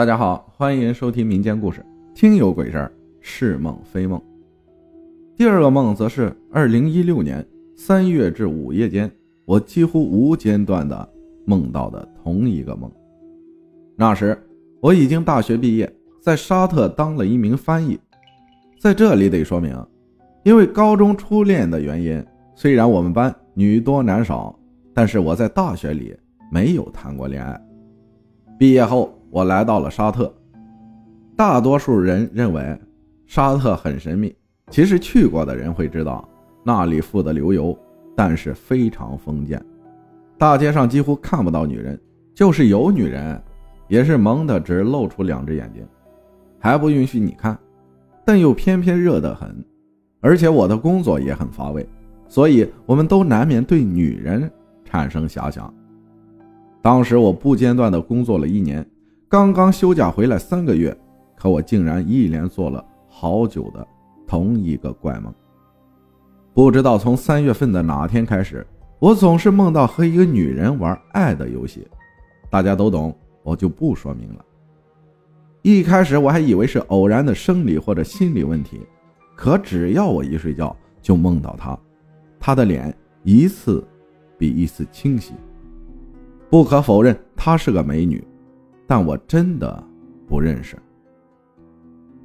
大家好，欢迎收听民间故事，听有鬼事儿，是梦非梦。第二个梦则是二零一六年三月至五月间，我几乎无间断的梦到的同一个梦。那时我已经大学毕业，在沙特当了一名翻译。在这里得说明，因为高中初恋的原因，虽然我们班女多男少，但是我在大学里没有谈过恋爱。毕业后。我来到了沙特，大多数人认为沙特很神秘，其实去过的人会知道，那里富得流油，但是非常封建，大街上几乎看不到女人，就是有女人，也是蒙的只露出两只眼睛，还不允许你看，但又偏偏热得很，而且我的工作也很乏味，所以我们都难免对女人产生遐想。当时我不间断地工作了一年。刚刚休假回来三个月，可我竟然一连做了好久的同一个怪梦。不知道从三月份的哪天开始，我总是梦到和一个女人玩爱的游戏，大家都懂，我就不说明了。一开始我还以为是偶然的生理或者心理问题，可只要我一睡觉，就梦到她，她的脸一次比一次清晰。不可否认，她是个美女。但我真的不认识。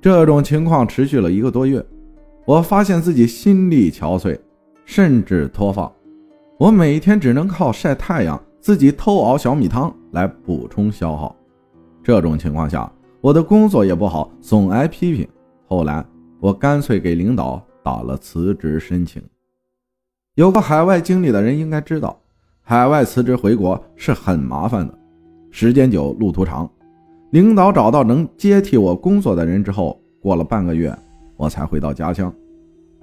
这种情况持续了一个多月，我发现自己心力憔悴，甚至脱发。我每天只能靠晒太阳，自己偷熬小米汤来补充消耗。这种情况下，我的工作也不好，总挨批评。后来，我干脆给领导打了辞职申请。有过海外经历的人应该知道，海外辞职回国是很麻烦的。时间久，路途长。领导找到能接替我工作的人之后，过了半个月，我才回到家乡。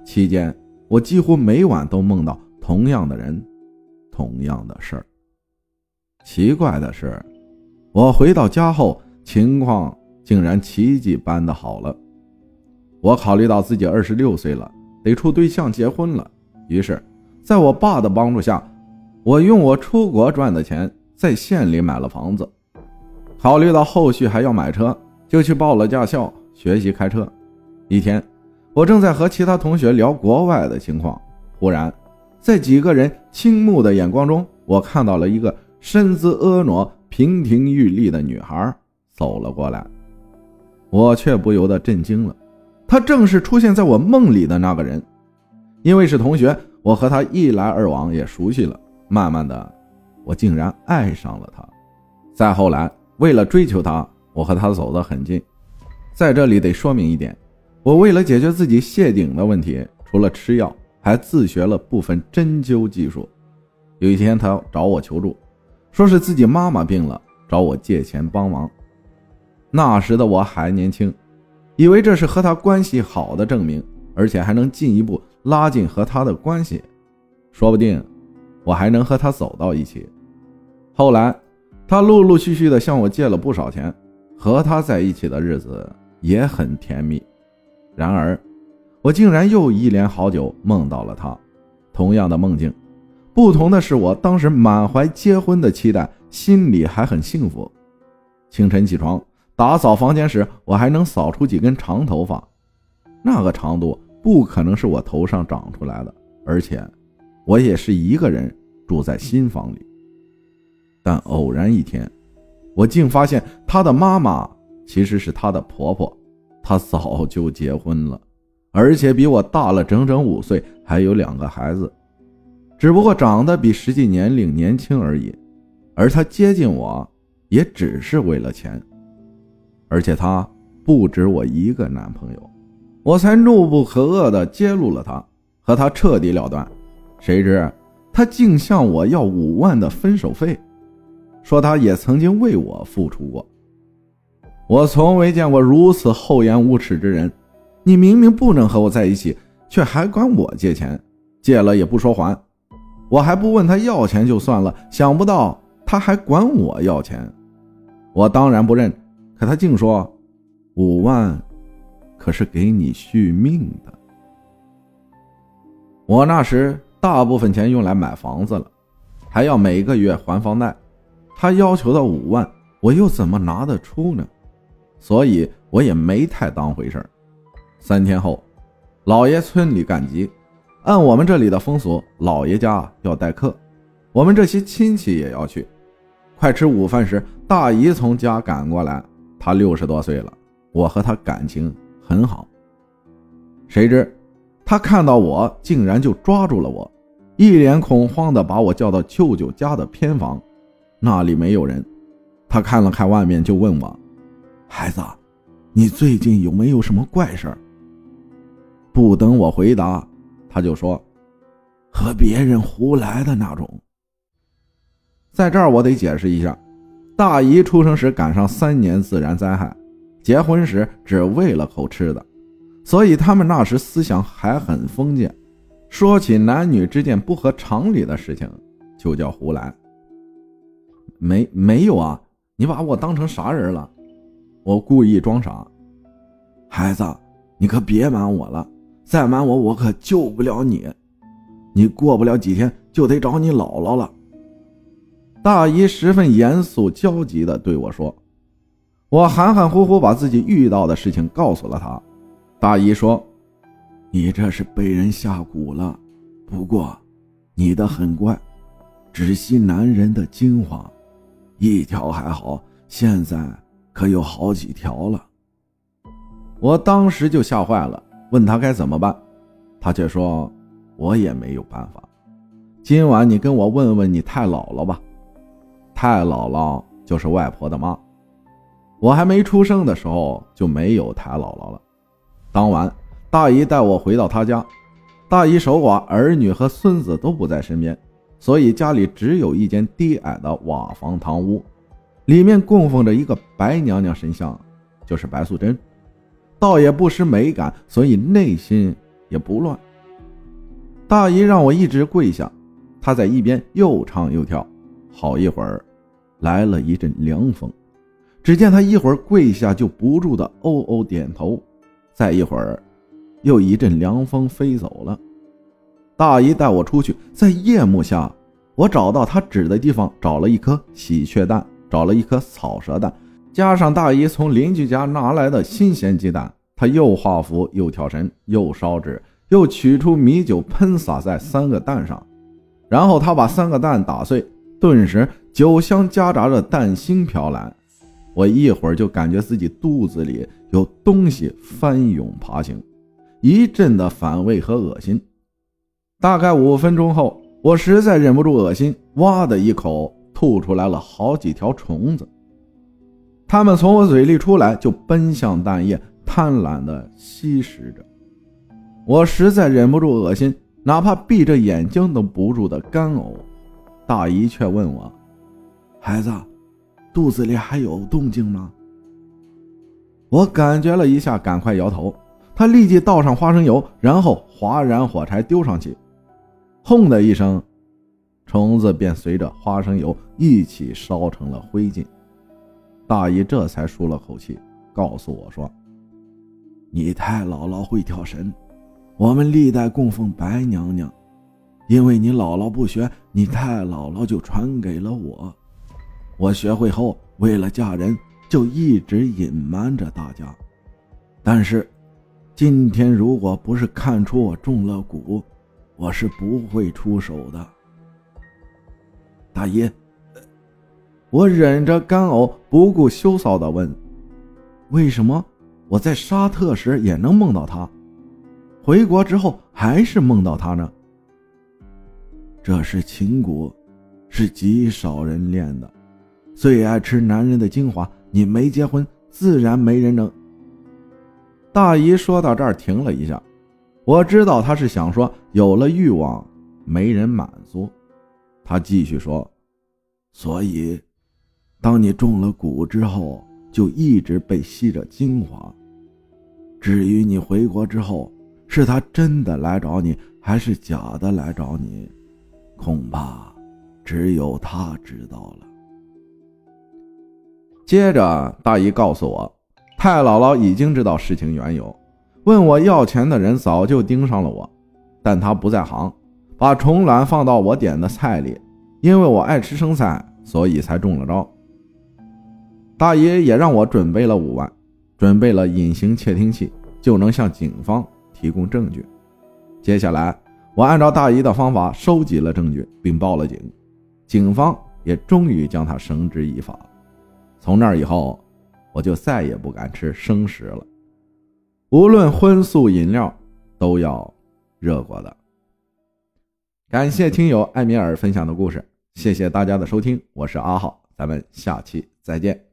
期间，我几乎每晚都梦到同样的人，同样的事儿。奇怪的是，我回到家后，情况竟然奇迹般的好了。我考虑到自己二十六岁了，得处对象结婚了，于是，在我爸的帮助下，我用我出国赚的钱。在县里买了房子，考虑到后续还要买车，就去报了驾校学习开车。一天，我正在和其他同学聊国外的情况，忽然，在几个人倾慕的眼光中，我看到了一个身姿婀娜、亭亭玉立的女孩走了过来，我却不由得震惊了。她正是出现在我梦里的那个人，因为是同学，我和她一来二往也熟悉了，慢慢的。我竟然爱上了他。再后来，为了追求他，我和他走得很近。在这里得说明一点，我为了解决自己谢顶的问题，除了吃药，还自学了部分针灸技术。有一天，他找我求助，说是自己妈妈病了，找我借钱帮忙。那时的我还年轻，以为这是和他关系好的证明，而且还能进一步拉近和他的关系，说不定。我还能和他走到一起。后来，他陆陆续续的向我借了不少钱，和他在一起的日子也很甜蜜。然而，我竟然又一连好久梦到了他，同样的梦境，不同的是，我当时满怀结婚的期待，心里还很幸福。清晨起床打扫房间时，我还能扫出几根长头发，那个长度不可能是我头上长出来的，而且。我也是一个人住在新房里，但偶然一天，我竟发现她的妈妈其实是她的婆婆，她早就结婚了，而且比我大了整整五岁，还有两个孩子，只不过长得比实际年龄年轻而已。而她接近我，也只是为了钱，而且她不止我一个男朋友，我才怒不可遏地揭露了她，和她彻底了断。谁知他竟向我要五万的分手费，说他也曾经为我付出过。我从未见过如此厚颜无耻之人。你明明不能和我在一起，却还管我借钱，借了也不说还。我还不问他要钱就算了，想不到他还管我要钱。我当然不认，可他竟说五万可是给你续命的。我那时。大部分钱用来买房子了，还要每个月还房贷。他要求的五万，我又怎么拿得出呢？所以我也没太当回事儿。三天后，老爷村里赶集，按我们这里的风俗，老爷家要待客，我们这些亲戚也要去。快吃午饭时，大姨从家赶过来，她六十多岁了，我和她感情很好。谁知他看到我，竟然就抓住了我，一脸恐慌地把我叫到舅舅家的偏房，那里没有人。他看了看外面，就问我：“孩子，你最近有没有什么怪事儿？”不等我回答，他就说：“和别人胡来的那种。”在这儿，我得解释一下，大姨出生时赶上三年自然灾害，结婚时只为了口吃的，所以他们那时思想还很封建，说起男女之间不合常理的事情，就叫胡来。没没有啊？你把我当成啥人了？我故意装傻。孩子，你可别瞒我了，再瞒我，我可救不了你，你过不了几天就得找你姥姥了。大姨十分严肃焦急地对我说：“我含含糊糊把自己遇到的事情告诉了她。”大姨说：“你这是被人下蛊了，不过你的很乖，只吸男人的精华，一条还好，现在可有好几条了。”我当时就吓坏了，问他该怎么办，他却说：“我也没有办法，今晚你跟我问问你太姥姥吧。”太姥姥就是外婆的妈，我还没出生的时候就没有太姥姥了。当晚，大姨带我回到她家，大姨守寡，儿女和孙子都不在身边，所以家里只有一间低矮的瓦房堂屋，里面供奉着一个白娘娘神像，就是白素贞，倒也不失美感，所以内心也不乱。大姨让我一直跪下，她在一边又唱又跳，好一会儿。来了一阵凉风，只见她一会儿跪下就不住的哦哦点头，再一会儿，又一阵凉风飞走了。大姨带我出去，在夜幕下，我找到她指的地方，找了一颗喜鹊蛋，找了一颗草蛇蛋，加上大姨从邻居家拿来的新鲜鸡蛋，他又画符，又跳神，又烧纸，又取出米酒喷洒在三个蛋上，然后他把三个蛋打碎，顿时。酒香夹杂着蛋腥飘来，我一会儿就感觉自己肚子里有东西翻涌爬行，一阵的反胃和恶心。大概五分钟后，我实在忍不住恶心，哇的一口吐出来了好几条虫子。它们从我嘴里出来，就奔向蛋液，贪婪的吸食着。我实在忍不住恶心，哪怕闭着眼睛都不住的干呕。大姨却问我。孩子，肚子里还有动静吗？我感觉了一下，赶快摇头。他立即倒上花生油，然后划燃火柴丢上去，轰的一声，虫子便随着花生油一起烧成了灰烬。大姨这才舒了口气，告诉我说：“你太姥姥会跳神，我们历代供奉白娘娘，因为你姥姥不学，你太姥姥就传给了我。”我学会后，为了嫁人，就一直隐瞒着大家。但是，今天如果不是看出我中了蛊，我是不会出手的。大爷，我忍着干呕，不顾羞臊的问：“为什么我在沙特时也能梦到他，回国之后还是梦到他呢？”这是情蛊，是极少人练的。最爱吃男人的精华，你没结婚，自然没人能。大姨说到这儿停了一下，我知道她是想说有了欲望没人满足。她继续说：“所以，当你中了蛊之后，就一直被吸着精华。至于你回国之后，是他真的来找你，还是假的来找你，恐怕只有他知道了。”接着，大姨告诉我，太姥姥已经知道事情缘由，问我要钱的人早就盯上了我，但他不在行，把虫卵放到我点的菜里，因为我爱吃生菜，所以才中了招。大姨也让我准备了五万，准备了隐形窃听器，就能向警方提供证据。接下来，我按照大姨的方法收集了证据，并报了警，警方也终于将他绳之以法。从那以后，我就再也不敢吃生食了，无论荤素饮料都要热过的。感谢听友艾米尔分享的故事，谢谢大家的收听，我是阿浩，咱们下期再见。